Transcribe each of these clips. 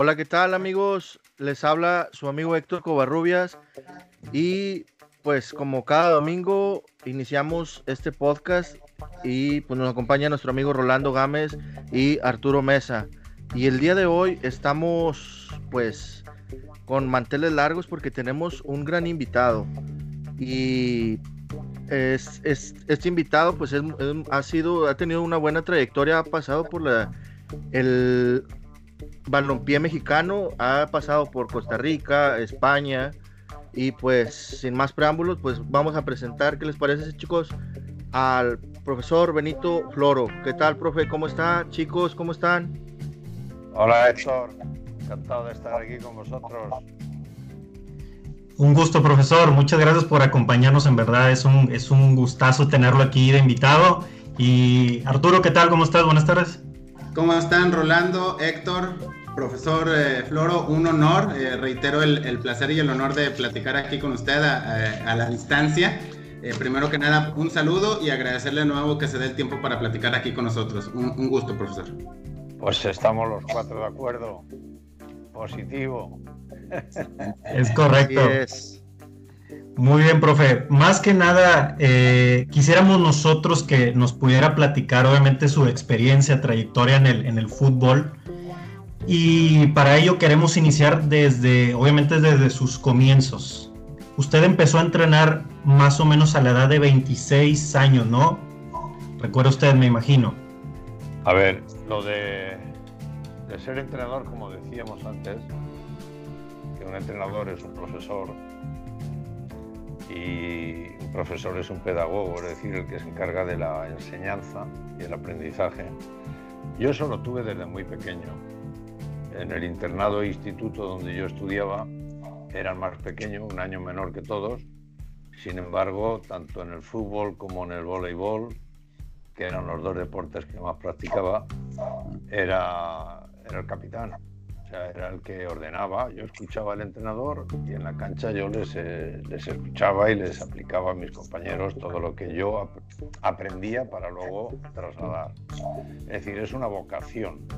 Hola, ¿qué tal amigos? Les habla su amigo Héctor Covarrubias y pues como cada domingo iniciamos este podcast y pues nos acompaña nuestro amigo Rolando Gámez y Arturo Mesa. Y el día de hoy estamos pues con manteles largos porque tenemos un gran invitado. Y es, este invitado pues ha sido, ha tenido una buena trayectoria, ha pasado por la, el balompié mexicano ha pasado por Costa Rica, España y pues sin más preámbulos pues vamos a presentar, ¿qué les parece chicos? Al profesor Benito Floro. ¿Qué tal, profe? ¿Cómo está? Chicos, ¿cómo están? Hola Héctor, encantado de estar aquí con vosotros. Un gusto, profesor. Muchas gracias por acompañarnos. En verdad es un, es un gustazo tenerlo aquí de invitado. Y Arturo, ¿qué tal? ¿Cómo estás? Buenas tardes. ¿Cómo están, Rolando, Héctor? Profesor eh, Floro, un honor, eh, reitero el, placer y el honor de platicar aquí con usted a, la distancia. Eh, primero que nada, un saludo y agradecerle de nuevo que se dé el tiempo para platicar aquí con nosotros. Un, gusto, profesor. Pues estamos los cuatro de acuerdo. Positivo. Es correcto. Muy bien, profe. Más que nada, quisiéramos nosotros que nos pudiera platicar, obviamente, su experiencia, trayectoria en el, en el fútbol. Y para ello queremos iniciar desde, obviamente desde sus comienzos. Usted empezó a entrenar más o menos a la edad de 26 años, ¿no? Recuerda usted, me imagino. A ver, lo de, de ser entrenador, como decíamos antes, que un entrenador es un profesor y un profesor es un pedagogo, es decir, el que se encarga de la enseñanza y el aprendizaje. Yo eso lo tuve desde muy pequeño en el internado e instituto donde yo estudiaba eran más pequeños, un año menor que todos. Sin embargo, tanto en el fútbol como en el voleibol, que eran los dos deportes que más practicaba, era el capitán. O sea, era el que ordenaba. Yo escuchaba al entrenador y en la cancha yo les, eh, les escuchaba y les aplicaba a mis compañeros todo lo que yo aprendía para luego trasladar. Es decir, es una vocación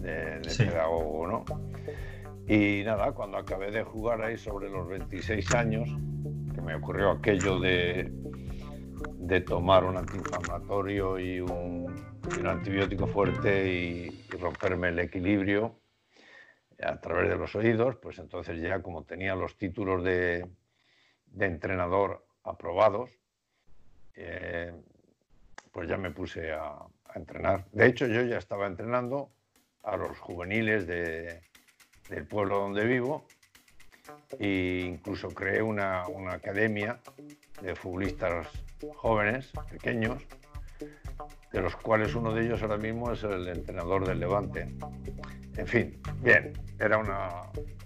de, pedagogo, ¿no? Y nada, cuando acabé de jugar ahí sobre los 26 años, que me ocurrió aquello de, de tomar un antiinflamatorio y un, antibiótico fuerte y, romperme el equilibrio a través de los oídos, pues entonces ya como tenía los títulos de, de entrenador aprobados, eh, pues ya me puse a, a, entrenar. De hecho, yo ya estaba entrenando a los juveniles del pueblo donde vivo e incluso creé una, academia de futbolistas jóvenes, pequeños, de los cuales uno de ellos ahora mismo es el entrenador del Levante. En fin, bien, era una,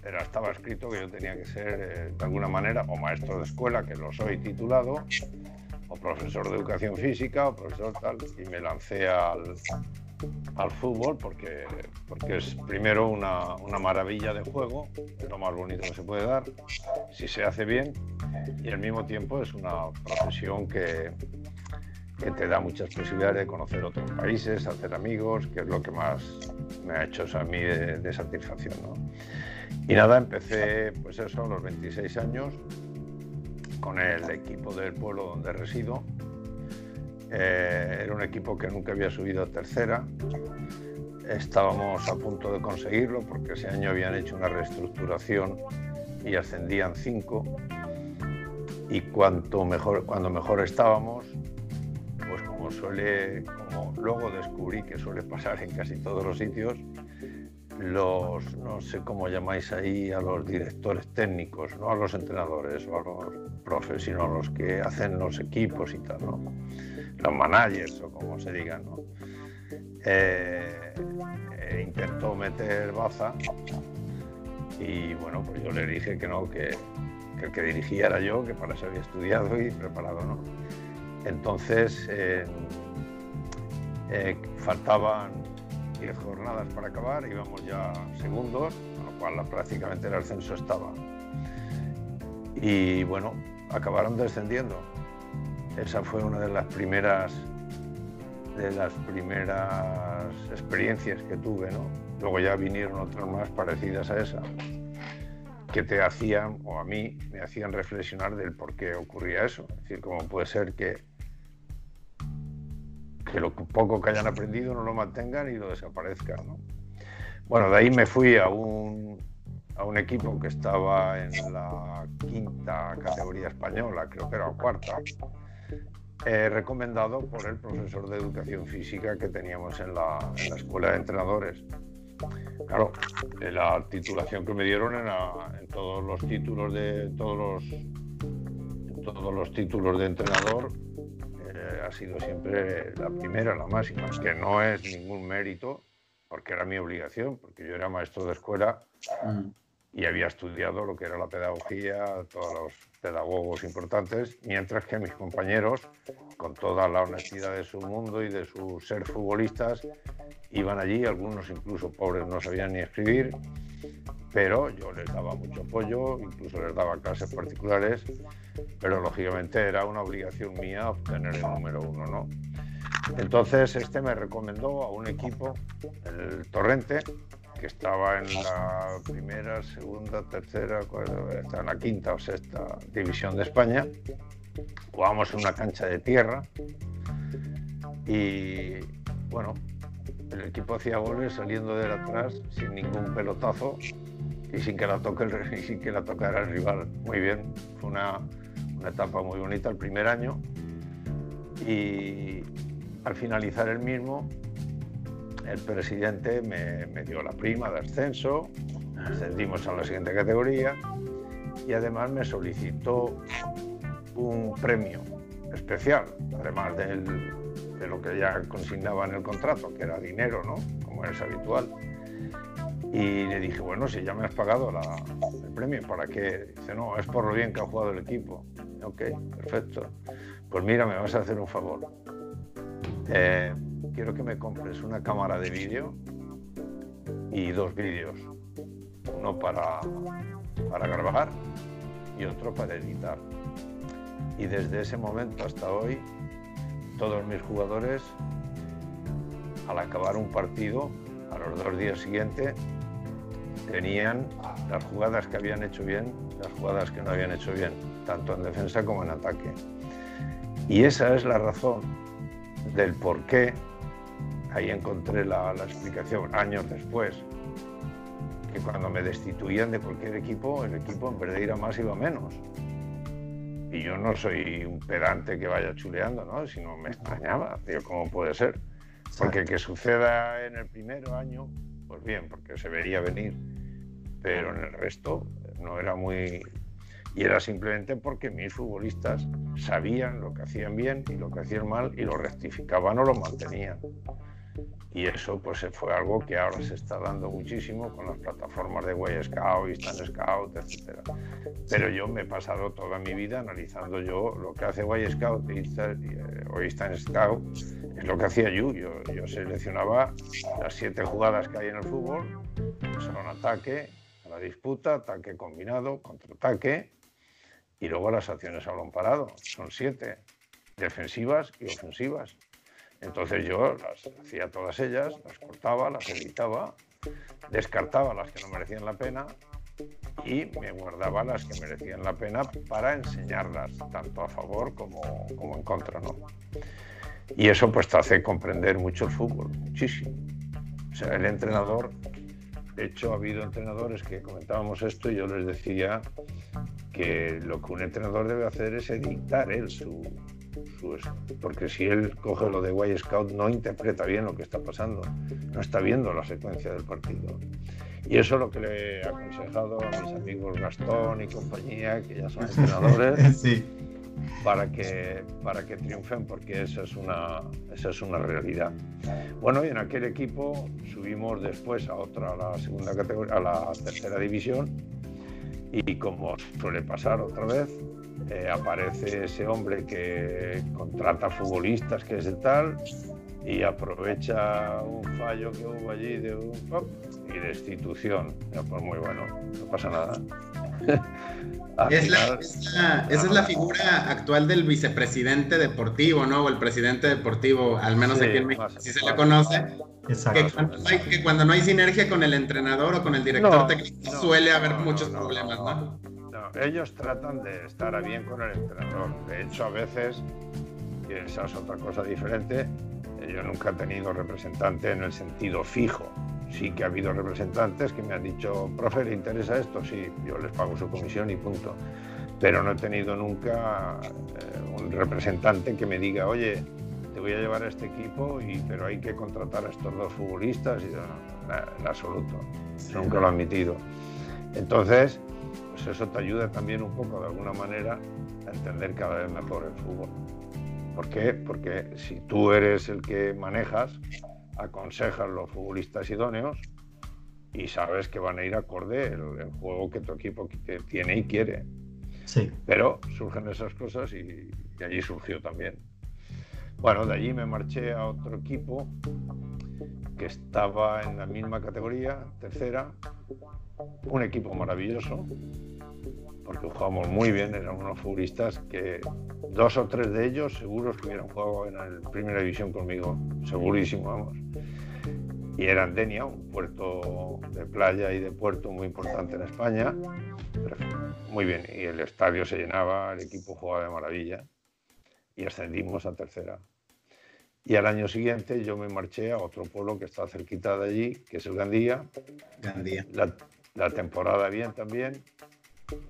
era, estaba escrito que yo tenía que ser eh, de alguna manera o maestro de escuela, que lo soy titulado, o profesor de educación física, o profesor tal, y me lancé al, al fútbol porque, porque es primero una, una, maravilla de juego, lo más bonito que se puede dar, si se hace bien, y al mismo tiempo es una profesión que, que te da muchas posibilidades de conocer otros países, hacer amigos, que es lo que más me ha hecho a mí de, satisfacción. Y nada, empecé pues eso a los 26 años con el equipo del pueblo donde resido, eh, era un equipo que nunca había subido a tercera. Estábamos a punto de conseguirlo porque ese año habían hecho una reestructuración y ascendían cinco. Y cuanto mejor, cuando mejor estábamos, suele, como luego descubrí que suele pasar en casi todos los sitios, los, no sé cómo llamáis ahí, a los directores técnicos, no a los entrenadores o a los profes, sino a los que hacen los equipos y tal, ¿no? los managers o como se diga, ¿no? Eh, eh, intentó meter baza y bueno, pues yo le dije que no, que, el que dirigía era yo, que para eso había estudiado y preparado, ¿no? Entonces eh, faltaban 10 jornadas para acabar, íbamos ya segundos, con lo cual prácticamente el ascenso estaba. Y bueno, acabaron descendiendo esa fue una de las primeras de las primeras experiencias que tuve, ¿no? Luego ya vinieron otras más parecidas a esa, que te hacían, o a mí, me hacían reflexionar del por qué ocurría eso. Es decir, cómo puede ser que, que lo poco que hayan aprendido no lo mantengan y lo desaparezcan, ¿no? Bueno, de ahí me fui a un, a un equipo que estaba en la quinta categoría española, creo que era cuarta, eh, recomendado por el profesor de educación física que teníamos en la, en la escuela de entrenadores. Claro, la titulación que me dieron era en todos los títulos de todos los todos los títulos de entrenador eh, ha sido siempre la primera, la máxima, que no es ningún mérito, porque era mi obligación, porque yo era maestro de escuela mm. y había estudiado lo que era la pedagogía, todos los pedagogos importantes, mientras que mis compañeros, con toda la honestidad de su mundo y de su ser futbolistas, iban allí, algunos incluso pobres no sabían ni escribir, pero yo les daba mucho apoyo, incluso les daba clases particulares, pero lógicamente era una obligación mía obtener el número uno, ¿no? Entonces este me recomendó a un equipo, el Torrente, que estaba en la primera, segunda, tercera, en la quinta o sexta división de España. Jugábamos en una cancha de tierra y bueno, el equipo hacía goles saliendo de atrás sin ningún pelotazo y sin que la toque el, sin que la tocara el rival. Muy bien, fue una, una etapa muy bonita el primer año y al finalizar el mismo el presidente me, dio la prima de ascenso, ascendimos a la siguiente categoría y además me solicitó un premio especial, además de lo que ya consignaba en el contrato, que era dinero, ¿no? Como es habitual. Y le dije, bueno, si ya me has pagado el premio, ¿para qué? Dice, no, es por lo bien que ha jugado el equipo. Ok, perfecto. Pues mira, me vas a hacer un favor. Eh, quiero que me compres una cámara de vídeo y dos vídeos. Uno para, para grabar y otro para editar. Y desde ese momento hasta hoy, todos mis jugadores, al acabar un partido, a los dos días siguientes, tenían las jugadas que habían hecho bien, las jugadas que no habían hecho bien, tanto en defensa como en ataque. Y esa es la razón del por qué ahí encontré la, explicación años después, que cuando me destituían de cualquier equipo, el equipo en vez de ir a más iba a menos. Y yo no soy un pedante que vaya chuleando, ¿no? Sino me extrañaba, digo, ¿cómo puede ser? Porque que suceda en el primer año, pues bien, porque se vería venir, pero en el resto no era muy... Y era simplemente porque mis futbolistas sabían lo que hacían bien y lo que hacían mal y lo rectificaban o lo mantenían. Y eso pues fue algo que ahora se está dando muchísimo con las plataformas de Way Scout, Instant Scout, etc. Pero yo me he pasado toda mi vida analizando yo lo que hace Way Scout eh, o Instant Scout, es lo que hacía yo. yo. seleccionaba las siete jugadas que hay en el fútbol, son ataque, la disputa, ataque combinado, contraataque y luego las acciones a balón parado. Son siete, defensivas y ofensivas. Entonces yo las hacía todas ellas, las cortaba, las editaba, descartaba las que no merecían la pena y me guardaba las que merecían la pena para enseñarlas, tanto a favor como, como en contra. Y eso pues te hace comprender mucho el fútbol, muchísimo. O sea, el entrenador, de hecho ha habido entrenadores que comentábamos esto y yo les decía que lo que un entrenador debe hacer es editar él su, porque si él coge lo de Way Scout no interpreta bien lo que está pasando, no está viendo la secuencia del partido. Y eso es lo que le he aconsejado a mis amigos Gastón y compañía, que ya son entrenadores, para, que, para que triunfen, porque esa es, una, esa es una realidad. Bueno, y en aquel equipo subimos después a otra, a la segunda categoría, a la tercera división, y como suele pasar otra vez, eh, aparece ese hombre que contrata futbolistas, que es el tal, y aprovecha un fallo que hubo allí de un y destitución. pues muy bueno, no pasa nada. Es la, esa es la figura actual del vicepresidente deportivo, ¿no? O el presidente deportivo, al menos aquí en México, si se le conoce. Que cuando, no hay, sinergia con el entrenador o con el director técnico, suele haber muchos problemas, ¿no? Ellos tratan de estar a bien con el entrenador. De hecho, a veces, y esa es otra cosa diferente, yo nunca he tenido representante en el sentido fijo sí que ha habido representantes que me han dicho, profe, ¿le interesa esto? Sí, yo les pago su comisión y punto. Pero no he tenido nunca eh, un representante que me diga, oye, te voy a llevar a este equipo, y, pero hay que contratar a estos dos futbolistas. Y, en absoluto, nunca lo he admitido. Entonces, pues eso te ayuda también un poco, de alguna manera, a entender cada vez mejor el fútbol. ¿Por qué? Porque si tú eres el que manejas, aconsejas los futbolistas idóneos y sabes que van a ir acorde el, juego que tu equipo tiene y quiere. Sí. Pero surgen esas cosas y, allí surgió también. Bueno, de allí me marché a otro equipo que estaba en la misma categoría, tercera, un equipo maravilloso, porque jugamos muy bien, eran unos futbolistas que dos o tres de ellos seguros que hubieran jugado en la primera división conmigo, segurísimo, vamos. Y eran Denia, un puerto de playa y de puerto muy importante en España. Muy bien, y el estadio se llenaba, el equipo jugaba de maravilla y ascendimos a tercera. Y al año siguiente yo me marché a otro pueblo que está cerquita de allí, que es el Gandía. Gandía. La, la temporada bien también,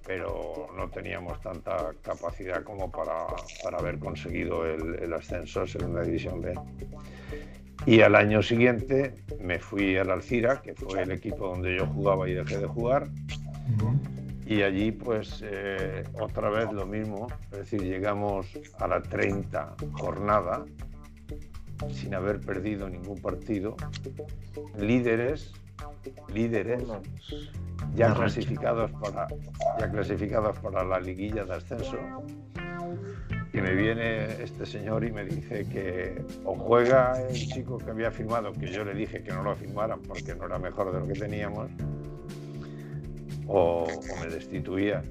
pero no teníamos tanta capacidad como para, para haber conseguido el, ascenso a Segunda División B. Y al año siguiente me fui al Alcira, que fue el equipo donde yo jugaba y dejé de jugar. Y allí pues eh, otra vez lo mismo, es decir, llegamos a la 30 jornada sin haber perdido ningún partido, líderes, líderes, ya clasificados, para, ya clasificados para la liguilla de ascenso. Y me viene este señor y me dice que o juega el chico que había firmado, que yo le dije que no lo firmaran porque no era mejor de lo que teníamos, o, me destituía.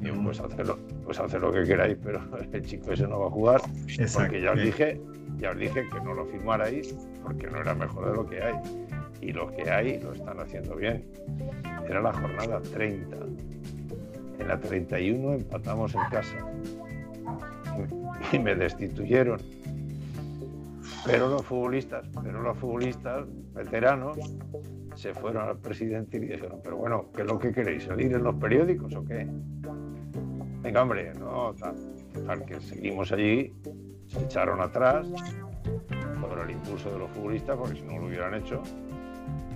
Y pues hacerlo, pues hacer lo que queráis, pero el chico ese no va a jugar, porque ya os dije, ya os dije que no lo firmarais porque no era mejor de lo que hay. Y lo que hay lo están haciendo bien. Era la jornada 30. En la 31 empatamos en casa. Y me destituyeron. Pero los futbolistas, pero los futbolistas veteranos se fueron al presidente y dijeron, pero bueno, ¿qué es lo que queréis? ¿Salir en los periódicos o qué? Venga, hombre, no, tal. que seguimos allí, se echaron atrás por el impulso de los futbolistas, porque si no lo hubieran hecho,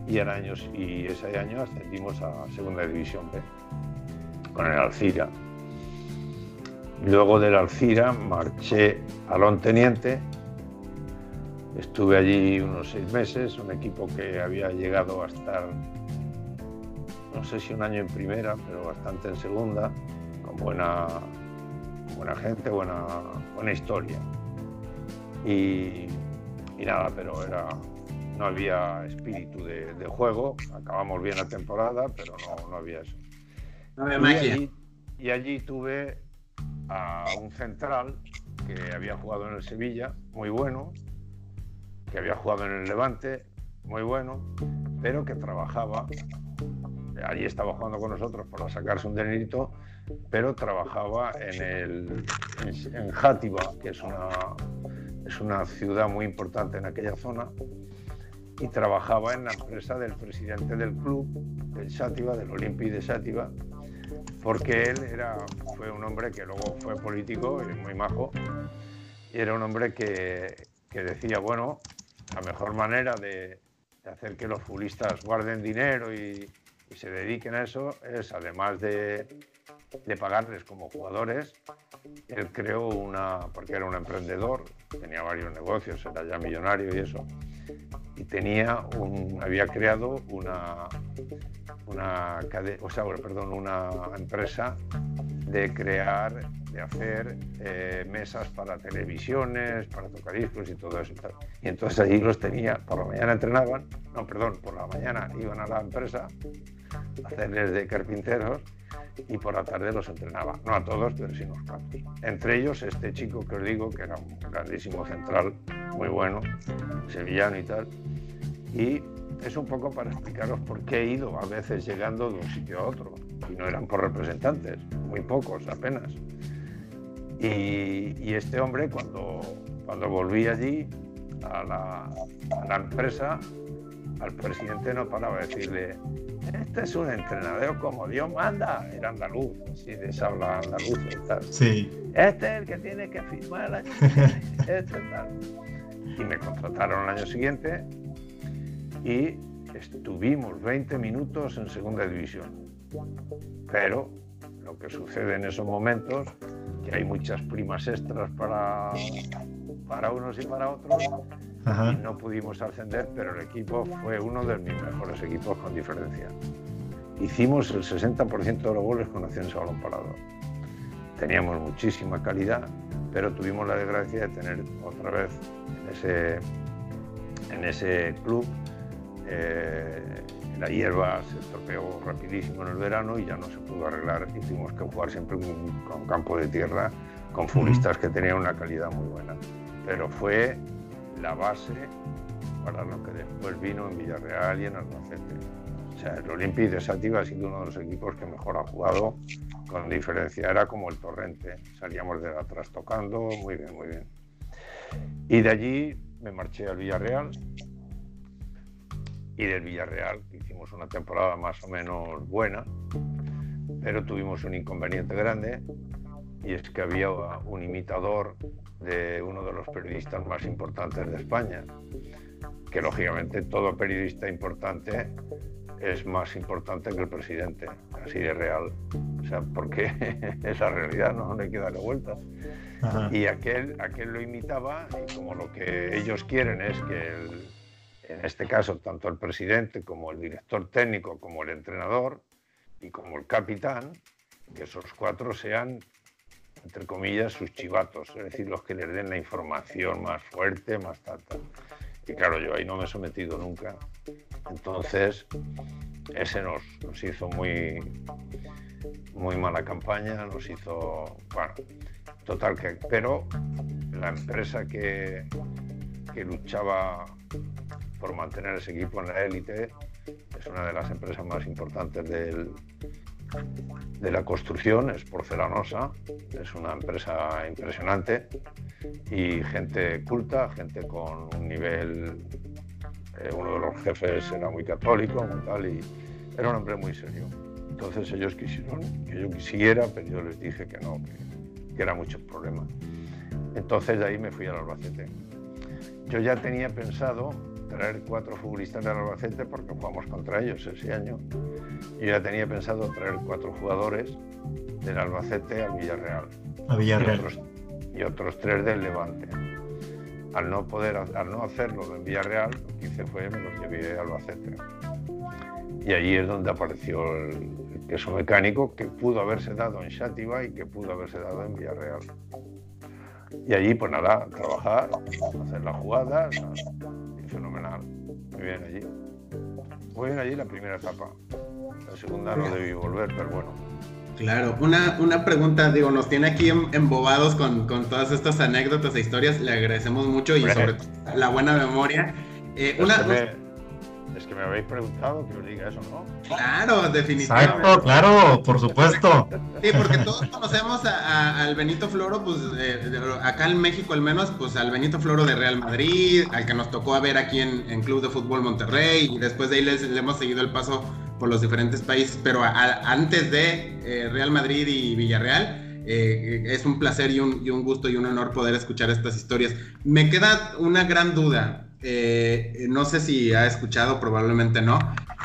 y, en años, y ese año ascendimos a Segunda División B con el Alcira. Luego del Alcira marché a Lonteniente, estuve allí unos seis meses, un equipo que había llegado a estar, no sé si un año en primera, pero bastante en segunda, con buena, buena gente, buena, buena historia. Y nada, pero era, no había espíritu de, juego. Acabamos bien la temporada, pero no, había eso. y, Allí, tuve a un central que había jugado en el Sevilla, muy bueno, que había jugado en el Levante, muy bueno, pero que trabajaba, allí estaba jugando con nosotros para sacarse un dinerito, pero trabajaba en, el, en, Játiva, que es una, es una ciudad muy importante en aquella zona, y trabajaba en la empresa del presidente del club, del Sátiva, del Olympique de Sátiva, porque él era, fue un hombre que luego fue político y muy majo, y era un hombre que, que decía, bueno, la mejor manera de, hacer que los futbolistas guarden dinero y, y, se dediquen a eso es, además de, de pagarles como jugadores, él creó una, porque era un emprendedor, tenía varios negocios, era ya millonario y eso, y tenía un, había creado una, una, o sea, perdón, una empresa de crear, de hacer eh, mesas para televisiones, para tocar discos y todo eso. Y entonces allí los tenía, por la mañana entrenaban, no, perdón, por la mañana iban a la empresa hacerles de carpinteros y por la tarde los entrenaba. No a todos, pero sí unos cuantos. Entre ellos este chico que os digo, que era un grandísimo central, muy bueno, sevillano y tal. Y es un poco para explicaros por qué he ido a veces llegando de un sitio a otro. Y no eran por representantes, muy pocos apenas. Y, este hombre, cuando, cuando volví allí a la, a la empresa, al presidente no paraba de decirle, este es un entrenador como Dios manda, era andaluz, así de esa habla andaluz y tal. Sí. Este es el que tiene que firmar este tal. Y me contrataron el año siguiente y estuvimos 20 minutos en segunda división. Pero lo que sucede en esos momentos, que hay muchas primas extras para, para unos y para otros, y no pudimos ascender, pero el equipo fue uno de mis mejores equipos con diferencia. Hicimos el 60% de los goles con acciones a balón parado. Teníamos muchísima calidad, pero tuvimos la desgracia de tener otra vez en ese, en ese club eh, la hierba se estropeó rapidísimo en el verano y ya no se pudo arreglar y tuvimos que jugar siempre con, campo de tierra con futbolistas que tenían una calidad muy buena. Pero fue la base para lo que después vino en Villarreal y en Albacete. O sea, el Olympique de Sátiva ha sido uno de los equipos que mejor ha jugado, con diferencia. Era como el torrente. Salíamos de atrás tocando, muy bien, muy bien. Y de allí me marché al Villarreal. Y del Villarreal hicimos una temporada más o menos buena, pero tuvimos un inconveniente grande y es que había un imitador de uno de los periodistas más importantes de España, que lógicamente todo periodista importante es más importante que el presidente, así de real. O sea, porque es la realidad, no, hay que darle vueltas. Y aquel, aquel lo imitaba y como lo que ellos quieren es que, en este caso, tanto el presidente como el director técnico, como el entrenador y como el capitán, que esos cuatro sean entre comillas, sus chivatos, es decir, los que les den la información más fuerte, más tanta. Y claro, yo ahí no me he sometido nunca. Entonces, ese nos, nos hizo muy, muy mala campaña, nos hizo, bueno, total que, pero la empresa que, que luchaba por mantener ese equipo en la élite es una de las empresas más importantes del, de la construcción, es porcelanosa, es una empresa impresionante y gente culta, gente con un nivel, eh, uno de los jefes era muy católico, muy tal, y era un hombre muy serio. Entonces ellos quisieron que yo quisiera, pero yo les dije que no, que, que era mucho problema. Entonces de ahí me fui al Albacete. Yo ya tenía pensado traer cuatro futbolistas del Albacete porque jugamos contra ellos ese año. Yo ya tenía pensado traer cuatro jugadores del Albacete al Villarreal. A Villarreal. Y otros, tres del Levante. Al no poder, al no hacerlo en Villarreal, lo que hice fue me los llevé a Albacete. Y allí es donde apareció el, queso mecánico que pudo haberse dado en Xativa y que pudo haberse dado en Villarreal. Y allí, pues nada, trabajar, hacer las jugadas, fenomenal. Muy bien allí. Muy bien allí la primera etapa. La segunda no debí volver, pero bueno. Claro, una, una pregunta, digo, nos tiene aquí em, embobados con, con todas estas anécdotas e historias, le agradecemos mucho y sobre todo la buena memoria. Eh, una, es que me habéis preguntado que os diga eso, ¿no? Claro, definitivamente. Exacto, claro, por supuesto. Sí, porque todos conocemos al Benito Floro, pues acá en México al menos, pues al Benito Floro de Real Madrid, al que nos tocó a ver aquí en, Club de Fútbol Monterrey, y después de ahí le hemos seguido el paso por los diferentes países, pero antes de eh, Real Madrid y Villarreal, eh, es un placer y un, y un gusto y un honor poder escuchar estas historias. Me queda una gran duda. Eh, no sé si ha escuchado, probablemente no.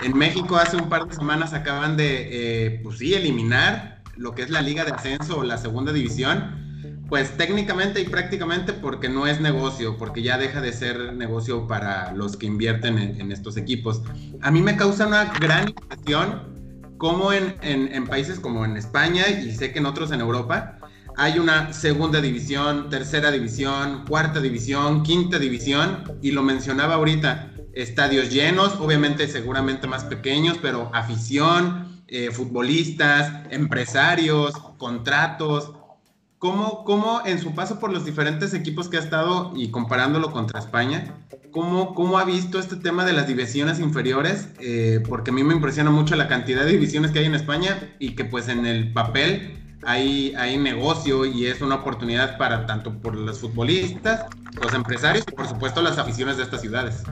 En México hace un par de semanas acaban de, eh, pues sí, eliminar lo que es la Liga de Ascenso o la Segunda División. Pues técnicamente y prácticamente porque no es negocio, porque ya deja de ser negocio para los que invierten en, estos equipos. A mí me causa una gran impresión como en, en países como en España y sé que en otros en Europa, hay una segunda división, tercera división, cuarta división, quinta división, y lo mencionaba ahorita, estadios llenos, obviamente seguramente más pequeños, pero afición, eh, futbolistas, empresarios, contratos. ¿Cómo, ¿Cómo, en su paso por los diferentes equipos que ha estado y comparándolo contra España, cómo, cómo ha visto este tema de las divisiones inferiores? Eh, porque a mí me impresiona mucho la cantidad de divisiones que hay en España y que pues en el papel hay, hay negocio y es una oportunidad para tanto por los futbolistas, los empresarios y por supuesto las aficiones de estas ciudades.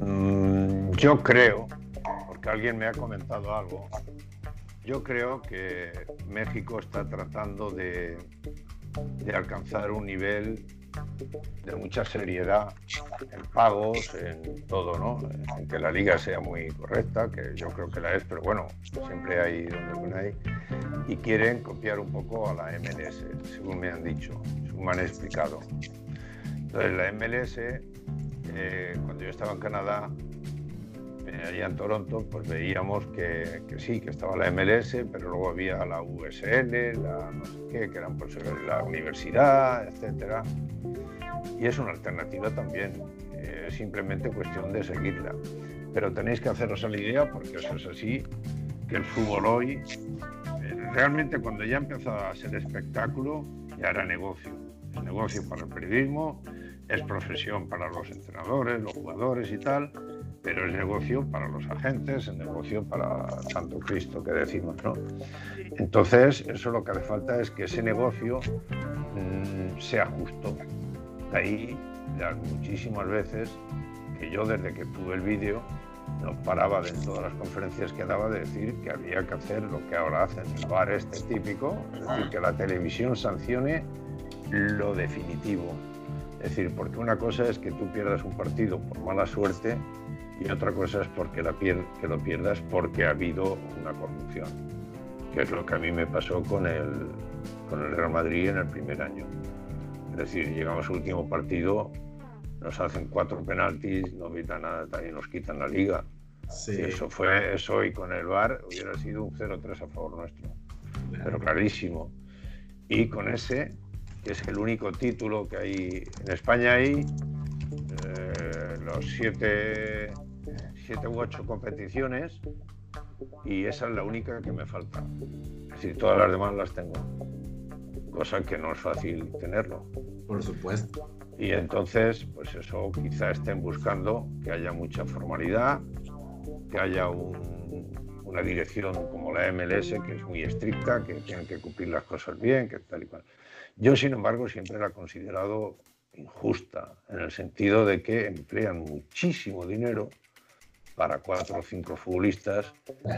Mm, yo creo, porque alguien me ha comentado algo, yo creo que México está tratando de, de alcanzar un nivel de mucha seriedad en pagos, en todo, ¿no? En que la liga sea muy correcta, que yo creo que la es, pero bueno, siempre hay donde hay. Y quieren copiar un poco a la MLS, según me han dicho, según me han explicado. Entonces, la MLS, eh, cuando yo estaba en Canadá, allá en Toronto, pues veíamos que, que, sí, que estaba la MLS, pero luego había la USL, la no sé qué, que eran pues, la universidad, etcétera. Y es una alternativa también, eh, simplemente cuestión de seguirla. Pero tenéis que haceros a la idea, porque eso es así, que el fútbol hoy, eh, realmente cuando ya empezó a ser espectáculo, ya era negocio. Es negocio para el periodismo, es profesión para los entrenadores, los jugadores y tal, pero es negocio para los agentes, es negocio para Santo Cristo que decimos, ¿no? Entonces, eso lo que hace falta es que ese negocio mmm, sea justo. De ahí, las muchísimas veces que yo desde que tuve el vídeo no paraba de todas las conferencias que daba de decir que había que hacer lo que ahora hacen el bar este típico, es decir, que la televisión sancione lo definitivo. Es decir, porque una cosa es que tú pierdas un partido por mala suerte y otra cosa es porque la pier que lo pierdas porque ha habido una corrupción, que es lo que a mí me pasó con el, con el Real Madrid en el primer año. Es decir, llegamos al último partido, nos hacen cuatro penaltis, no evitan nada, también nos quitan la liga. Sí. eso fue eso y con el VAR hubiera sido un 0-3 a favor nuestro. Pero clarísimo. Y con ese, que es el único título que hay en España hay eh, los siete siete u ocho competiciones y esa es la única que me falta. Es decir, todas las demás las tengo, cosa que no es fácil tenerlo. Por supuesto. Y entonces, pues eso quizá estén buscando que haya mucha formalidad, que haya un, una dirección como la MLS que es muy estricta, que tienen que cumplir las cosas bien, que tal y cual. Yo, sin embargo, siempre la he considerado injusta, en el sentido de que emplean muchísimo dinero para cuatro o cinco futbolistas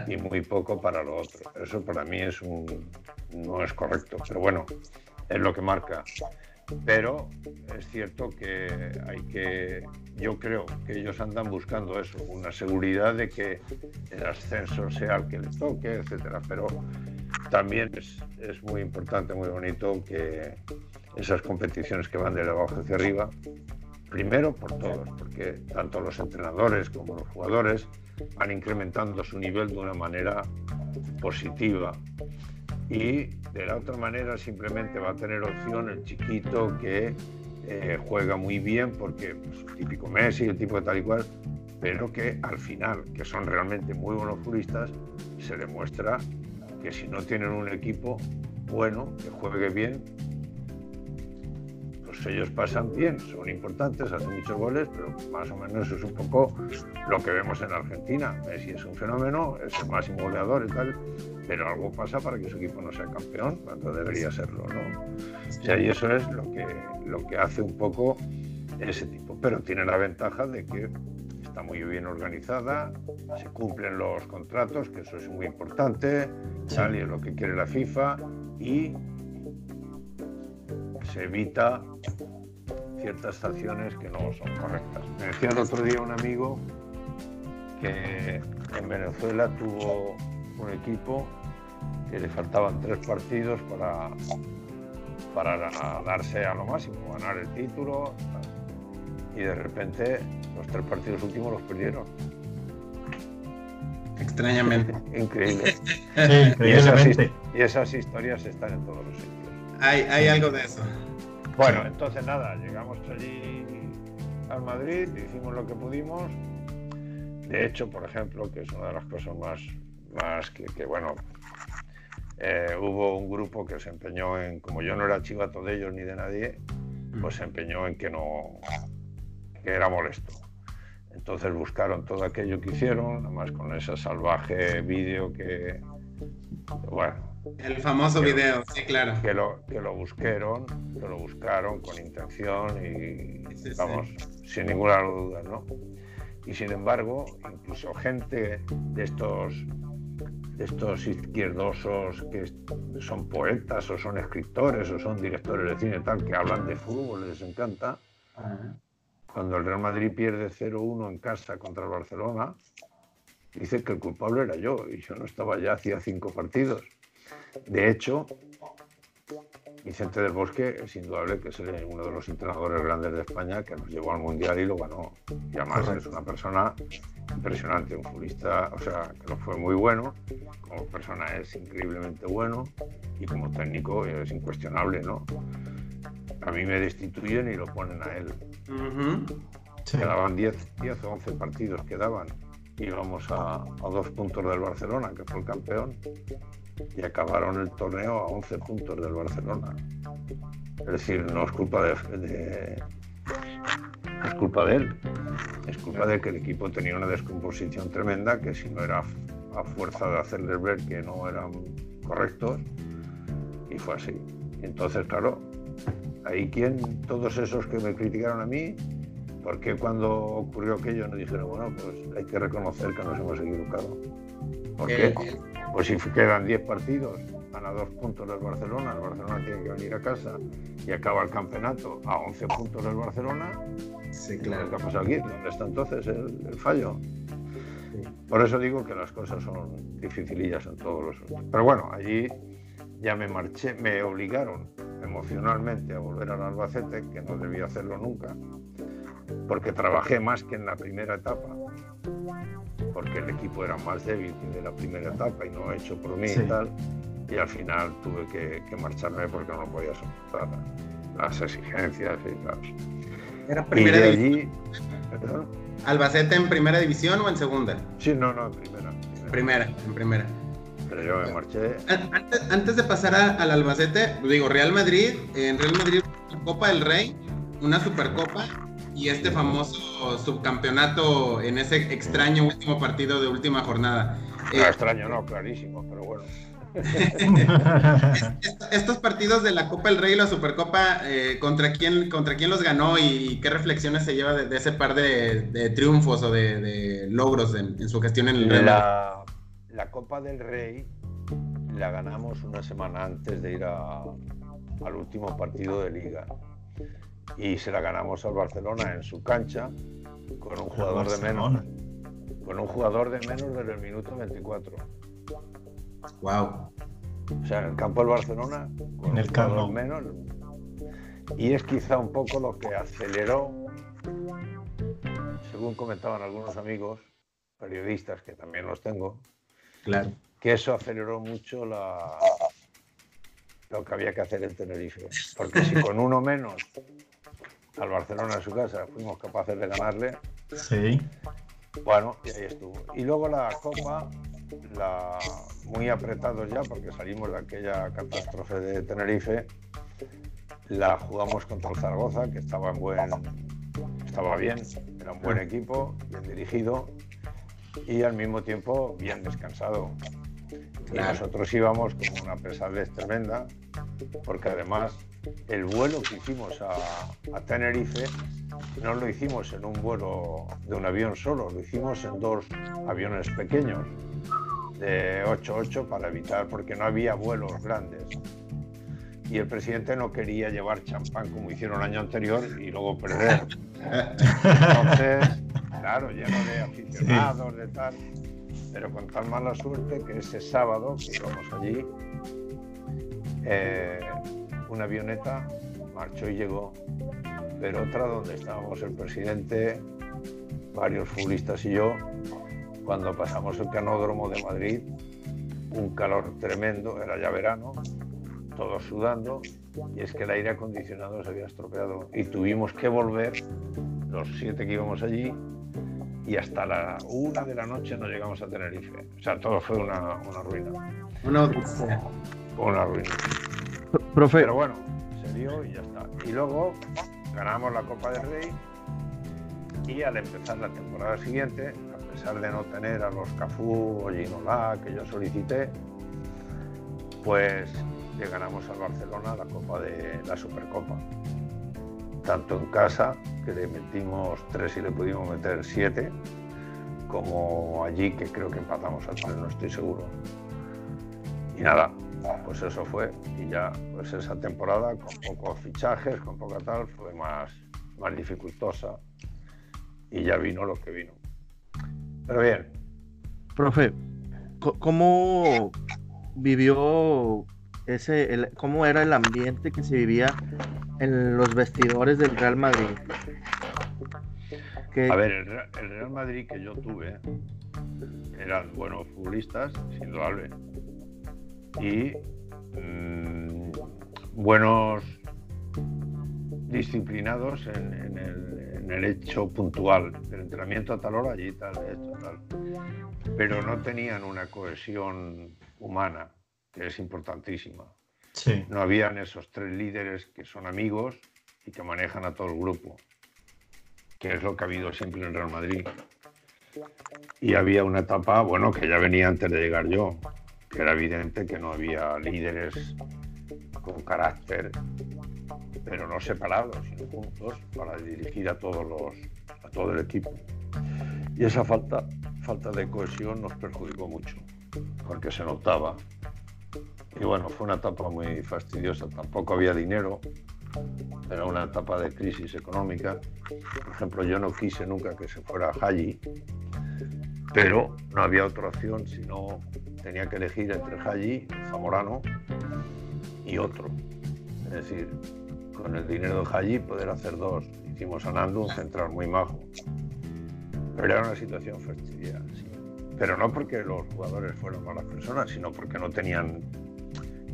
y muy poco para lo otro. Eso para mí es un, no es correcto, pero bueno, es lo que marca. Pero es cierto que hay que, yo creo que ellos andan buscando eso, una seguridad de que el ascenso sea el que les toque, etcétera. Pero también es, es muy importante, muy bonito que esas competiciones que van de abajo hacia arriba Primero por todos, porque tanto los entrenadores como los jugadores van incrementando su nivel de una manera positiva. Y de la otra manera simplemente va a tener opción el chiquito que eh, juega muy bien, porque pues, el típico Messi, el tipo de tal y cual, pero que al final, que son realmente muy buenos futbolistas, se demuestra que si no tienen un equipo bueno, que juegue bien, ellos pasan bien, son importantes, hacen muchos goles, pero más o menos eso es un poco lo que vemos en Argentina. Messi es un fenómeno, es el máximo goleador y tal, pero algo pasa para que su equipo no sea campeón, cuando debería serlo, ¿no? O sea, y eso es lo que, lo que hace un poco ese tipo, pero tiene la ventaja de que está muy bien organizada, se cumplen los contratos, que eso es muy importante, sale lo que quiere la FIFA y se evita ciertas acciones que no son correctas. Me decía el otro día un amigo que en Venezuela tuvo un equipo que le faltaban tres partidos para, para darse a lo máximo, ganar el título, y de repente los tres partidos últimos los perdieron. Extrañamente. Increíble. y, esas, historias están en todos los sitios. Hay, hay algo de eso. Bueno, entonces nada, llegamos allí al Madrid, hicimos lo que pudimos. De hecho, por ejemplo, que es una de las cosas más, más que, que bueno, eh, hubo un grupo que se empeñó en, como yo no era chivato de ellos ni de nadie, pues se empeñó en que no, que era molesto. Entonces buscaron todo aquello que hicieron, además con ese salvaje vídeo que, bueno. El famoso video, sí, claro. Que lo, que lo buscaron, que lo buscaron con intención y, vamos, sin ninguna duda, ¿no? Y sin embargo, incluso gente de estos de estos izquierdosos que son poetas o son escritores o son directores de cine tal, que hablan de fútbol, les encanta. Cuando el Real Madrid pierde 0-1 en casa contra el Barcelona, dice que el culpable era yo y yo no estaba ya hacía cinco partidos. De hecho, Vicente del Bosque es indudable que es uno de los entrenadores grandes de España que nos llevó al Mundial y lo ganó. Y además es una persona impresionante, un futbolista, o sea, que lo fue muy bueno, como persona es increíblemente bueno y como técnico es incuestionable, ¿no? A mí me destituyen y lo ponen a él. Quedaban 10, 10 o 11 partidos, quedaban. Íbamos a, a dos puntos del Barcelona, que fue el campeón y acabaron el torneo a 11 puntos del Barcelona. Es decir, no es culpa de, es culpa de él, es culpa de que el equipo tenía una descomposición tremenda que si no era a fuerza de hacerles ver que no eran correctos y fue así. entonces, claro, ahí quien, todos esos que me criticaron a mí, ¿por qué cuando ocurrió aquello no dijeron, bueno, pues hay que reconocer que nos hemos equivocado? ¿Por qué? Pues si quedan 10 partidos, van a dos puntos del Barcelona, el Barcelona tiene que venir a casa y acaba el campeonato a 11 puntos del Barcelona. Sí, claro. ¿Qué ha pasado aquí? ¿Dónde está entonces el, fallo? Por eso digo que las cosas son dificilillas en todos los. Pero bueno, allí ya me marché, me obligaron emocionalmente a volver al Albacete, que no debía hacerlo nunca, porque trabajé más que en la primera etapa porque el equipo era más débil que de la primera etapa y no hecho por mí y tal. Y al final tuve que, marcharme porque no podía soportar las exigencias y tal. ¿Era primera división? ¿Albacete en primera división o en segunda? Sí, no, no, en primera. Primera, en primera. Pero yo me marché. Antes, de pasar al Albacete, digo, Real Madrid, en Real Madrid, Copa del Rey, una Supercopa y este famoso subcampeonato en ese extraño último partido de última jornada. No, eh, extraño no, clarísimo, pero bueno. Estos partidos de la Copa del Rey y la Supercopa, eh, ¿contra, quién, ¿contra quién los ganó y qué reflexiones se lleva de, ese par de, triunfos o de, logros en, su gestión en el Real la, la Copa del Rey la ganamos una semana antes de ir al último partido de liga y se la ganamos al Barcelona en su cancha con un jugador de menos con un jugador de menos desde el minuto 24. Wow. O sea, en el campo del Barcelona con en el jugador menos y es quizá un poco lo que aceleró según comentaban algunos amigos periodistas que también los tengo. Claro. Que eso aceleró mucho la lo que había que hacer en Tenerife. Porque si con uno menos al Barcelona en su casa, fuimos capaces de ganarle. Sí. Bueno, y ahí estuvo. Y luego la Copa, la, muy apretados ya, porque salimos de aquella catástrofe de Tenerife, la jugamos contra el Zaragoza, que estaba en buen, estaba bien, era un buen equipo, bien dirigido y al mismo tiempo bien descansado. Y nosotros íbamos con una pesadez tremenda, porque además el vuelo que hicimos a, Tenerife no lo hicimos en un vuelo de un avión solo, lo hicimos en dos aviones pequeños de 8-8 para evitar, porque no había vuelos grandes. Y el presidente no quería llevar champán como hicieron el año anterior y luego perder. Entonces, claro, lleno de aficionados, de tal, pero con tal mala suerte que ese sábado que íbamos allí, eh, una avioneta marchó y llegó, pero otra donde estábamos el presidente, varios futbolistas y yo, cuando pasamos el canódromo de Madrid, un calor tremendo, era ya verano, todos sudando, y es que el aire acondicionado se había estropeado y tuvimos que volver, los siete que íbamos allí, y hasta la una de la noche no llegamos a Tenerife. O sea, todo fue una, una ruina. Una, una ruina. Profe. Pero bueno, se dio y ya está. Y luego ganamos la Copa del Rey y al empezar la temporada siguiente, a pesar de no tener a los Cafú o Ginola que yo solicité, pues le ganamos al Barcelona la Copa de la Supercopa. Tanto en casa, que le metimos tres y le pudimos meter siete, como allí, que creo que empatamos al no estoy seguro. Y nada, pues eso fue. Y ya, pues esa temporada, con pocos fichajes, con poca tal, fue más, más dificultosa. Y ya vino lo que vino. Pero bien. Profe, ¿cómo vivió ese, cómo era el ambiente que se vivía en los vestidores del Real Madrid. A ver, el, Real Madrid que yo tuve eran buenos futbolistas, sin duda, y mm, buenos disciplinados en, el, hecho puntual del entrenamiento a tal hora, allí tal, esto, tal. Pero no tenían una cohesión humana que es importantísima. No habían esos tres líderes que son amigos y que manejan a todo el grupo, que es lo que ha habido siempre en el Real Madrid. Y había una etapa, bueno, que ya venía antes de llegar yo, era evidente que no había líderes con carácter, pero no separados, sino juntos, para dirigir a a todo el equipo. Y esa falta, falta de cohesión nos perjudicó mucho, porque se notaba y bueno, fue una etapa muy fastidiosa. Tampoco había dinero. Era una etapa de crisis económica. Por ejemplo, yo no quise nunca que se fuera Haji, pero no había otra opción, sino tenía que elegir entre Haji, Zamorano y otro. Es decir, con el dinero de Haji poder hacer dos. Hicimos a Nando un central muy majo. Pero era una situación fastidiosa. Pero no porque los jugadores fueran malas personas, sino porque no tenían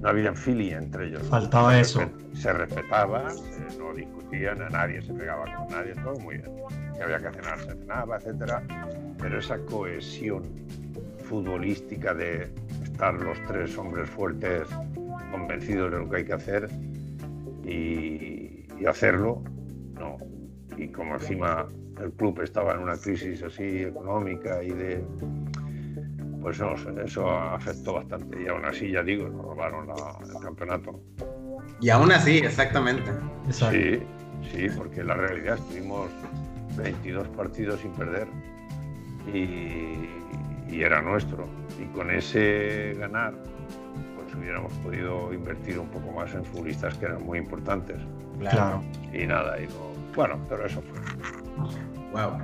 no había filia entre ellos. Faltaba eso. se respetaban, no discutían, a nadie se pegaba con nadie, todo muy bien. Si había que cenar, se cenaba, etcétera. Pero esa cohesión futbolística de estar los tres hombres fuertes convencidos de lo que hay que hacer y, y hacerlo, no. Y como encima el club estaba en una crisis así económica y de pues no, eso afectó bastante. Y aún así, ya digo, nos robaron el campeonato. Y aún así, exactamente. Sí, sí, porque la realidad estuvimos 22 partidos sin perder y, era nuestro. Y con ese ganar, pues hubiéramos podido invertir un poco más en futbolistas que eran muy importantes. Claro. Y nada, y no, bueno, pero eso fue. Wow.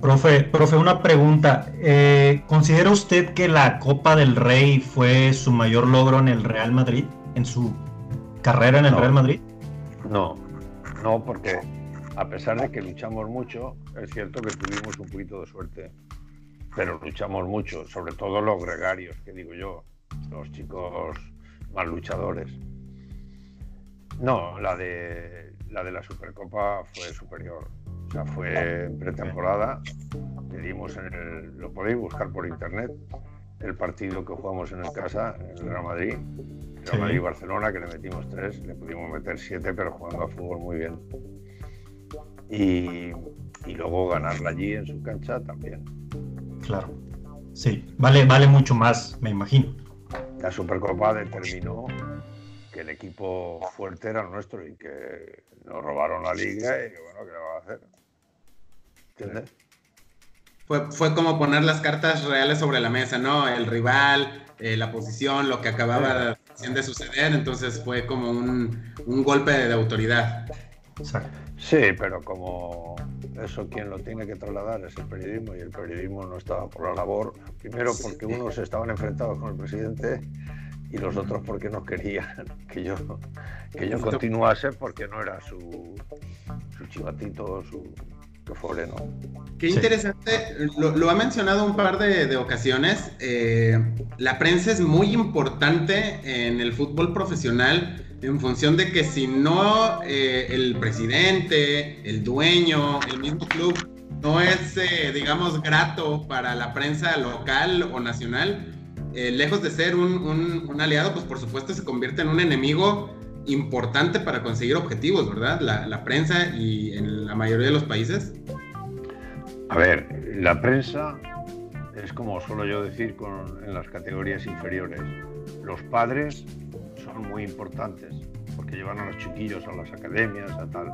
Profe, profe, una pregunta. Eh, ¿Considera usted que la Copa del Rey fue su mayor logro en el Real Madrid, en su carrera en el Real Madrid? No, no, porque a pesar de que luchamos mucho, es cierto que tuvimos un poquito de suerte, pero luchamos mucho, sobre todo los gregarios, que digo yo, los chicos más luchadores. No, la de la de la Supercopa fue superior sea, fue en pretemporada. dimos en el, lo podéis buscar por internet, el partido que jugamos en el casa, en el Real Madrid. Real Madrid-Barcelona, que le metimos tres, le pudimos meter siete, pero jugando a fútbol muy bien. Y, y luego ganarla allí en su cancha también. Claro. Sí, vale, vale mucho más, me imagino. La Supercopa determinó que el equipo fuerte era nuestro y que nos robaron la liga y que bueno, ¿qué le va a hacer? Fue, fue como poner las cartas reales sobre la mesa, ¿no? El rival, eh, la posición, lo que acababa de suceder, entonces fue como un, un golpe de, autoridad. Sí, pero como eso quien lo tiene que trasladar es el periodismo y el periodismo no estaba por la labor, primero porque unos estaban enfrentados con el presidente y los otros porque no querían que yo, que yo continuase porque no era su, su chivatito, su, que ¿no? Qué interesante, lo, ha mencionado un par de, ocasiones. Eh, la prensa es muy importante en el fútbol profesional en función de que si no eh, el presidente, el dueño, el mismo club no es, eh, digamos, grato para la prensa local o nacional. Eh, lejos de ser un, aliado, pues por supuesto se convierte en un enemigo importante para conseguir objetivos, ¿verdad? La, prensa y en la mayoría de los países. A ver, la prensa es como suelo yo decir en las categorías inferiores. Los padres son muy importantes porque llevan a los chiquillos a las academias, a tal.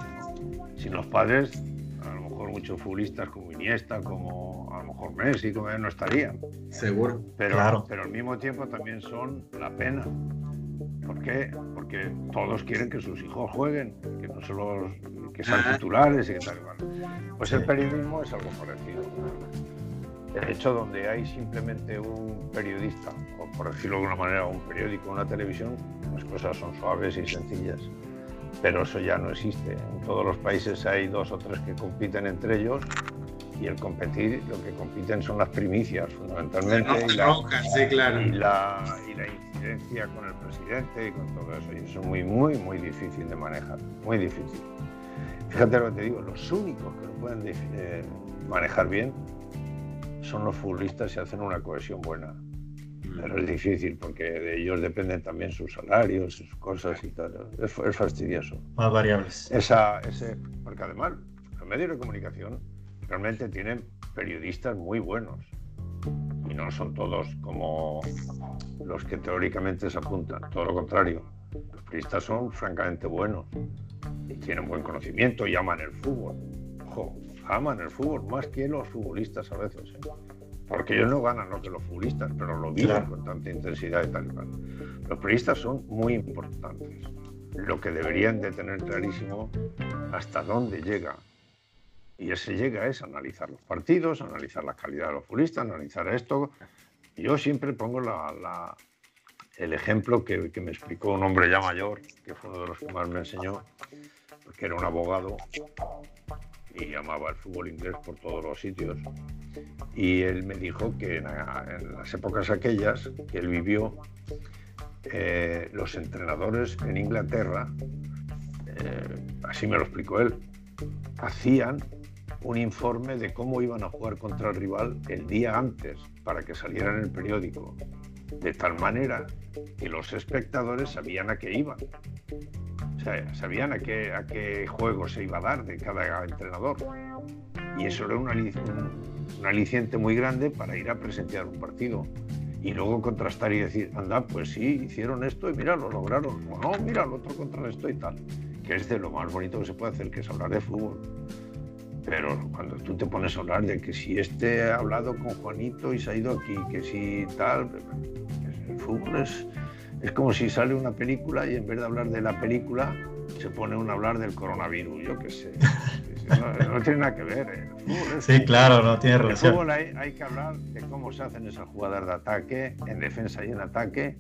Sin los padres, a lo mejor muchos futbolistas como Iniesta, como a lo mejor Messi, como no estarían. Seguro. Pero, claro. pero al mismo tiempo también son la pena. ¿Por qué? Porque todos quieren que sus hijos jueguen, que no solo que sean titulares y que tal. Pues el periodismo es algo parecido. De hecho, donde hay simplemente un periodista, o por decirlo de alguna manera, un periódico, una televisión, las cosas son suaves y sencillas. Pero eso ya no existe. En todos los países hay dos o tres que compiten entre ellos y el competir, lo que compiten son las primicias, fundamentalmente. y, la, sí, claro. y, la, y la incidencia con el presidente y con todo eso. Y eso es muy, muy, muy difícil de manejar. Muy difícil. Fíjate lo que te digo, los únicos que lo pueden eh, manejar bien son los futbolistas y hacen una cohesión buena. Pero es difícil porque de ellos dependen también sus salarios, sus cosas y tal. Es, fastidioso. Más variables. Esa, ese, porque además los medios de comunicación realmente tienen periodistas muy buenos y no son todos como los que teóricamente se apuntan, todo lo contrario. Los periodistas son francamente buenos y tienen buen conocimiento y aman el fútbol. Ojo, aman el fútbol más que los futbolistas a veces. ¿eh? Porque ellos no ganan lo que los futbolistas, pero lo viven con tanta intensidad y tal y. Los periodistas son muy importantes. Lo que deberían de tener clarísimo hasta dónde llega. Y ese llega es analizar los partidos, analizar la calidad de los futbolistas, analizar esto. Yo siempre pongo la, el ejemplo que, que, me explicó un hombre ya mayor, que fue uno de los que más me enseñó, que era un abogado y amaba el fútbol inglés por todos los sitios. Y él me dijo que en, las épocas aquellas que él vivió, eh, los entrenadores en Inglaterra, eh, así me lo explicó él, hacían un informe de cómo iban a jugar contra el rival el día antes para que saliera en el periódico, de tal manera que los espectadores sabían a qué iban sabían a qué, a qué juego se iba a dar de cada entrenador. Y eso era un, aliciente muy grande para ir a presenciar un partido. Y luego contrastar y decir, anda, pues sí, hicieron esto y mira, lo lograron. O no, mira, el otro contrarrestó y tal. Que es de lo más bonito que se puede hacer, que es hablar de fútbol. Pero cuando tú te pones a hablar de que si este ha hablado con Juanito y se ha ido aquí, que si tal, el fútbol es, es como si sale una película y en vez de hablar de la película se pone a hablar del coronavirus, yo qué sé. No, tiene nada que ver. ¿eh? sí, claro, no tiene relación. En fútbol hay, que hablar de cómo se hacen esas jugadas de ataque, en defensa y en ataque,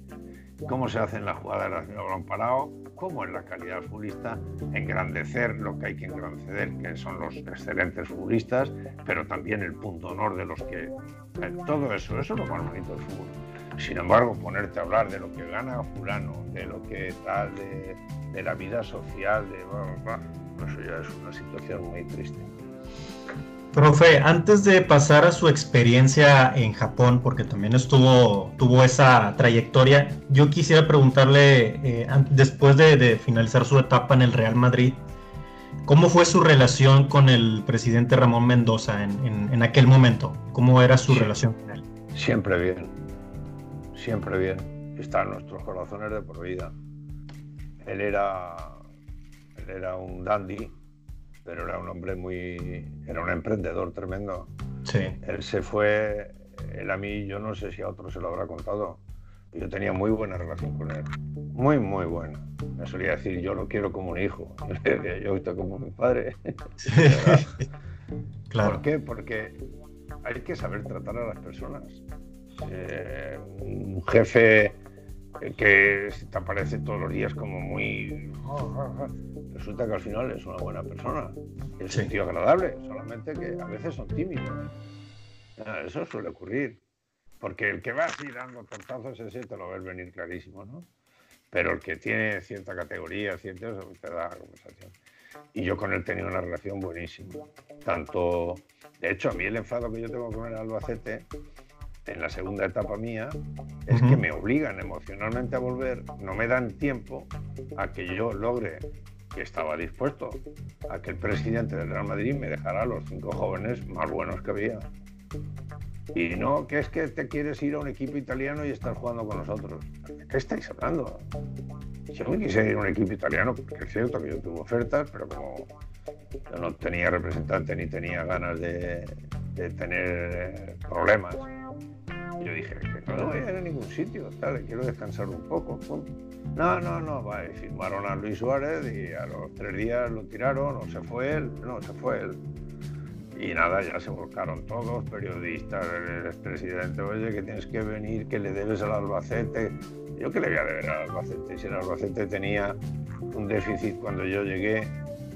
cómo se hacen las jugadas de balón parado, cómo es la calidad futbolista, engrandecer lo que hay que engrandecer, que son los excelentes futbolistas, pero también el punto honor de los que... Eh, todo eso, eso es lo más bonito del fútbol. Sin embargo, ponerte a hablar de lo que gana fulano, de lo que tal, de, la vida social, de eso ya es una situación muy triste. Profe, antes de pasar a su experiencia en Japón, porque también estuvo, tuvo esa trayectoria, yo quisiera preguntarle, eh, después de, finalizar su etapa en el Real Madrid, ¿cómo fue su relación con el presidente Ramón Mendoza en, aquel momento? ¿Cómo era su relación con él? Siempre bien, siempre bien. Está en nuestros corazones de por vida. Él era, él era un dandy, pero era un hombre muy. era un emprendedor tremendo. Sí. Él se fue, él a mí, yo no sé si a otros se lo habrá contado. Yo tenía muy buena relación con él, muy, muy buena. Me solía decir, yo lo quiero como un hijo. Yo yo estoy como mi padre. claro. ¿Por qué? Porque hay que saber tratar a las personas. Eh, un jefe que te aparece todos los días como muy... Resulta que al final es una buena persona, es un tío agradable, solamente que a veces son tímidos. Eso suele ocurrir, porque el que va así dando tortazos ese te lo ves venir clarísimo, ¿no? Pero el que tiene cierta categoría, cierto, te da conversación. y yo con él tenía una relación buenísima. Tanto, de hecho, a mí el enfado que yo tengo con el Albacete en la segunda etapa mía es que me obligan emocionalmente a volver, no me dan tiempo a que yo logre que estaba dispuesto a que el presidente del Real Madrid me dejara a los cinco jóvenes más buenos que había. Y no, que es que te quieres ir a un equipo italiano y estar jugando con nosotros. ¿De qué estáis hablando? Yo me quise ir a un equipo italiano, porque es cierto que yo tuve ofertas, pero como yo no tenía representante ni tenía ganas de, de tener problemas, yo dije que no voy a ir a ningún sitio, tal, quiero descansar un poco. No, no, no, va, firmaron a Luis Suárez y a los tres días lo tiraron, o se fue él, no, se fue él. Y nada, ya se volcaron todos, periodistas, el expresidente, oye, que tienes que venir, que le debes al Albacete. Yo que le voy a deber al Albacete, si el Albacete tenía un déficit cuando yo llegué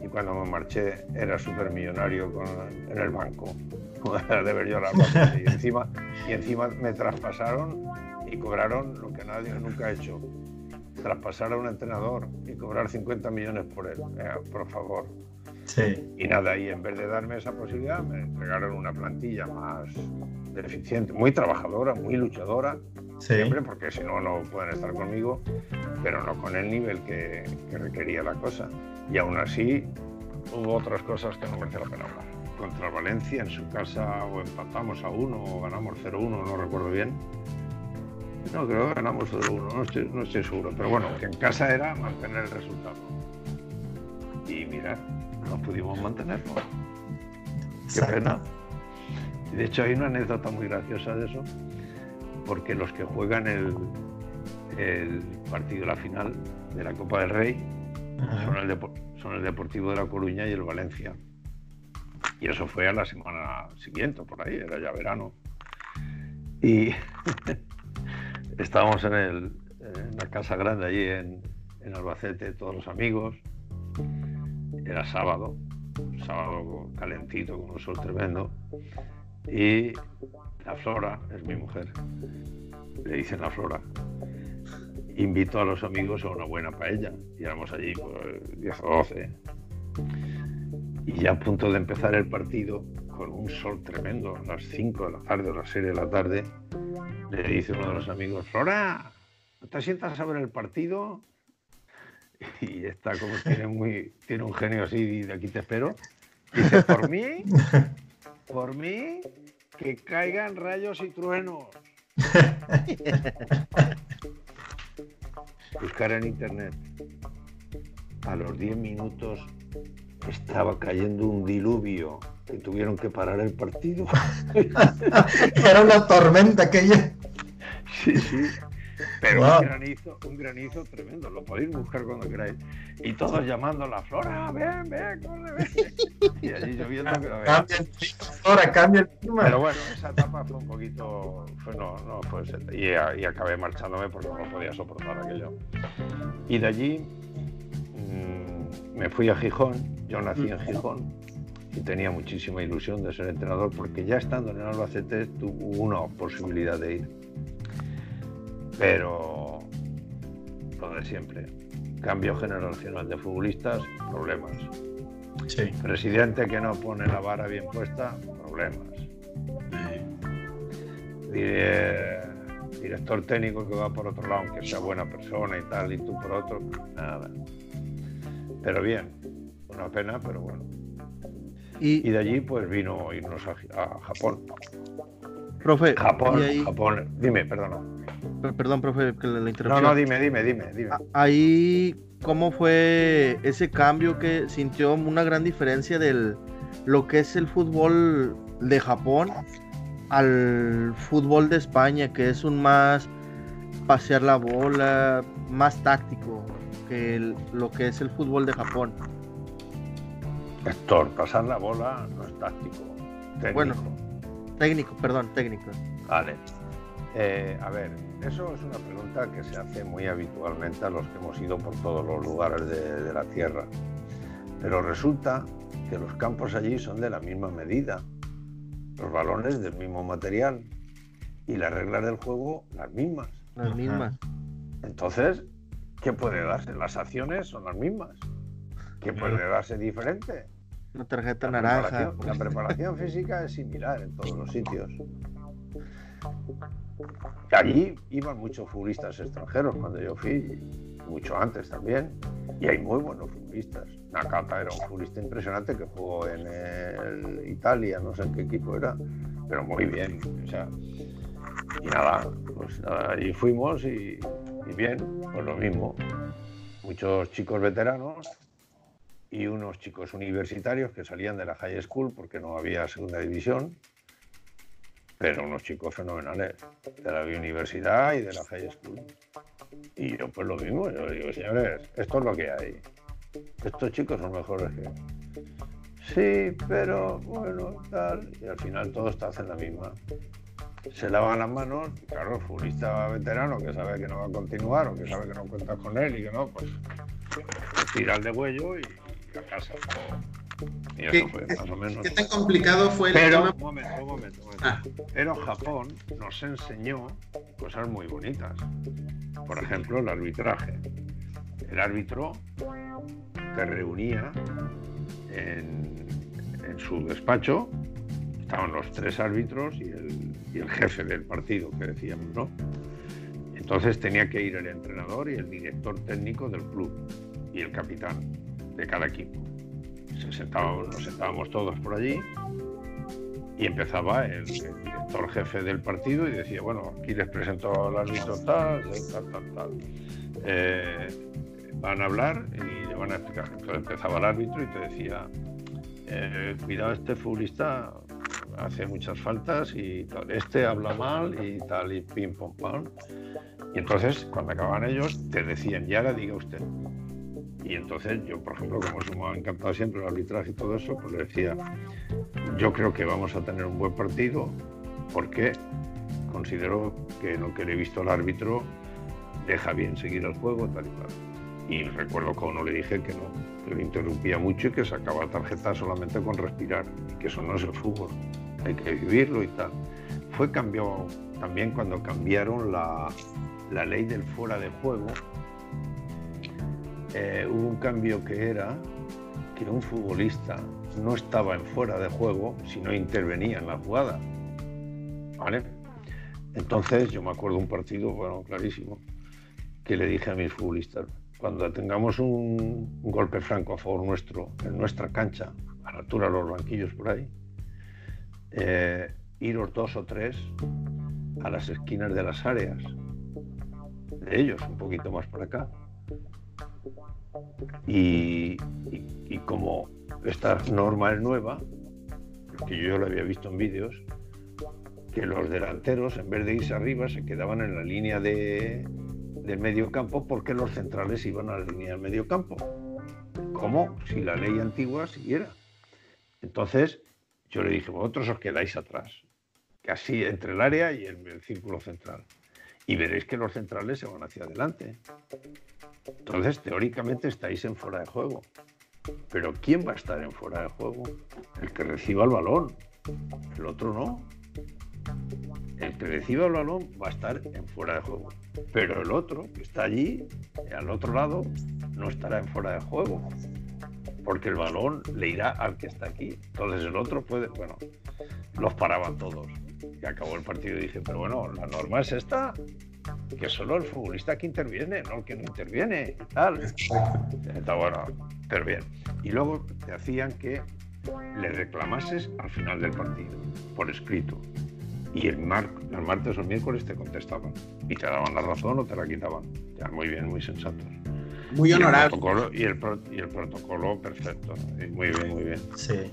y cuando me marché era supermillonario con, en el banco. de ver yo. Y encima, y encima me traspasaron y cobraron lo que nadie nunca ha hecho. Traspasar a un entrenador y cobrar 50 millones por él. por favor. Y nada, y en vez de darme esa posibilidad, me entregaron una plantilla más deficiente, muy trabajadora, muy luchadora, siempre, porque si no, no pueden estar conmigo, pero no con el nivel que, requería la cosa. Y aún así, hubo otras cosas que no merece la pena hablar. Contra Valencia, en su casa, o empatamos a uno, o ganamos 0-1, no recuerdo bien. No, creo que ganamos 0-1, no estoy, no estoy seguro. Pero bueno, que en casa era mantener el resultado. Y mira, no pudimos mantenerlo. Qué pena. Y de hecho hay una anécdota muy graciosa de eso, porque los que juegan el, el partido, la final de la Copa del Rey, son el, Deportivo de La Coruña y el Valencia. Y eso fue a la semana siguiente, por ahí, era ya verano. Y estábamos en, el, en la casa grande allí en, en Albacete, todos los amigos era sábado, sábado calentito, con un sol tremendo, y la Flora, es mi mujer, le dicen la Flora, invito a los amigos a una buena paella, y allí pues 10 o 12, y ya a punto de empezar el partido, con un sol tremendo, a las 5 de la tarde o las 6 de la tarde, le dice uno de los amigos, Flora, ¿te sientas a ver el partido? y está como tiene muy tiene un genio así de aquí te espero. Dice por mí por mí que caigan rayos y truenos buscar en internet. A los 10 minutos estaba cayendo un diluvio y tuvieron que parar el partido. Era una tormenta aquella. Sí sí pero un, granizo, un granizo tremendo, lo podéis buscar cuando queráis. Y todos llamando a la Flora, ven, ven, corre, ven. Y allí lloviendo que lo Cambia el Flora, cambia el clima. Pero bueno, esa etapa fue un poquito, fue, no, no fue y, y acabé marchándome porque no podía soportar aquello. Y de allí mmm, me fui a Gijón, yo nací en Gijón y tenía muchísima ilusión de ser entrenador porque ya estando en el Albacete tuve una posibilidad de ir pero lo de siempre. Cambio generacional de futbolistas, problemas. Presidente que no pone la vara bien puesta, problemas. director técnico que va por otro lado, aunque sea buena persona y tal, y tú por otro, nada. Pero bien, una pena, pero bueno. Y, de allí pues vino irnos a, Japón. Profe, Japón, Japón, dime, perdona. Perdón, profe, que la, interrupción. No, no, dime, dime, dime, dime. Ahí, ¿cómo fue ese cambio que sintió una gran diferencia del lo que es el fútbol de Japón al fútbol de España, que es un más pasear la bola, más táctico que lo que es el fútbol de Japón? Héctor, pasar la bola no es táctico. Técnico. Bueno, técnico, perdón, técnico. Vale. Eh, a ver, eso es una pregunta que se hace muy habitualmente a los que hemos ido por todos los lugares de, la Tierra. Pero resulta que los campos allí son de la misma medida, los balones del mismo material y las reglas del juego las mismas. Las mismas. Entonces, ¿qué puede darse? Las acciones son las mismas. que puede darse diferente. Una tarjeta naranja. la preparación física es similar en todos los sitios. Allí iban muchos futbolistas extranjeros cuando yo fui, mucho antes también, y hay muy buenos futbolistas. Nakata era un futbolista impresionante que jugó en el Italia, no sé en qué equipo era, pero muy bien. O sea, y nada, pues allí fuimos y, y bien, pues lo mismo. Muchos chicos veteranos y unos chicos universitarios que salían de la high school porque no había segunda división pero unos chicos fenomenales de la universidad y de la high school. Y yo pues lo mismo, yo digo, señores, esto es lo que hay. Estos chicos son mejores que... Sí, pero bueno, tal. Y al final todos te hacen la misma. Se lavan las manos, claro, el futbolista veterano que sabe que no va a continuar o que sabe que no cuentas con él y que no, pues tira el de huello y a casa. Y eso fue más o menos. ¿Qué tan complicado fue el Pero, un momento, un momento. Ah. Pero Japón nos enseñó cosas muy bonitas. Por ejemplo, el arbitraje. El árbitro te reunía en, su despacho, estaban los tres árbitros y el, y el jefe del partido, que decíamos, ¿no? Entonces tenía que ir el entrenador y el director técnico del club y el capitán de cada equipo nos sentábamos todos por allí y empezaba el, director jefe del partido y decía, bueno, aquí les presento al árbitro tal, tal, tal, tal. Eh, van a hablar y le van a explicar. Entonces empezaba el árbitro y te decía, eh, cuidado, este futbolista hace muchas faltas y tal. este habla mal y tal, y pim, pom, pam. Y entonces, cuando acababan ellos, te decían, y ahora diga usted. Y entonces yo, por ejemplo, como me ha encantado siempre el arbitraje y todo eso, pues le decía, yo creo que vamos a tener un buen partido porque considero que lo que le he visto al árbitro deja bien seguir el juego, tal y tal. Y recuerdo que a uno le dije que no, que lo interrumpía mucho y que sacaba tarjeta solamente con respirar, y que eso no es el fútbol, hay que vivirlo y tal. Fue cambiado también cuando cambiaron la, la ley del fuera de juego, eh, hubo un cambio que era que un futbolista no estaba en fuera de juego si no intervenía en la jugada. ¿Vale? Entonces yo me acuerdo un partido, bueno, clarísimo, que le dije a mis futbolistas, cuando tengamos un, golpe franco a favor nuestro, en nuestra cancha, a la altura de los banquillos por ahí, eh, iros dos o tres a las esquinas de las áreas, de ellos, un poquito más por acá, y, como esta norma es nueva, que yo lo había visto en vídeos, que los delanteros, en vez de irse arriba, se quedaban en la línea de, del medio campo porque los centrales iban a la línea del medio campo. Como si la ley antigua siguiera. Entonces, yo le dije, vosotros os quedáis atrás, casi entre el área y el círculo central. Y veréis que los centrales se van hacia adelante. Entonces, teóricamente estáis en fuera de juego. Pero ¿quién va a estar en fuera de juego? El que reciba el balón. El otro no. El que reciba el balón va a estar en fuera de juego. Pero el otro, que está allí, al otro lado, no estará en fuera de juego. Porque el balón le irá al que está aquí. Entonces el otro puede, bueno, los paraban todos. Y acabó el partido y dije, pero bueno, la norma es esta, que solo el futbolista que interviene, no el que no interviene y tal. Está bueno, pero bien. Y luego te hacían que le reclamases al final del partido, por escrito. Y el, mar el martes o el miércoles te contestaban. Y te daban la razón o te la quitaban. Ya, muy bien, muy sensatos. Muy honorable. Y el, y el, protocolo perfecto. Muy bien, muy bien. Sí.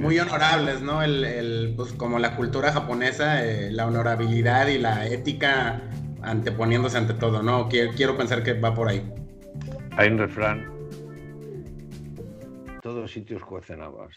Muy, honorables, ¿no? El, pues como la cultura japonesa, eh, la honorabilidad y la ética anteponiéndose ante todo, ¿no? Quiero, quiero pensar que va por ahí. Hay un refrán, todos sitios cuecen habas.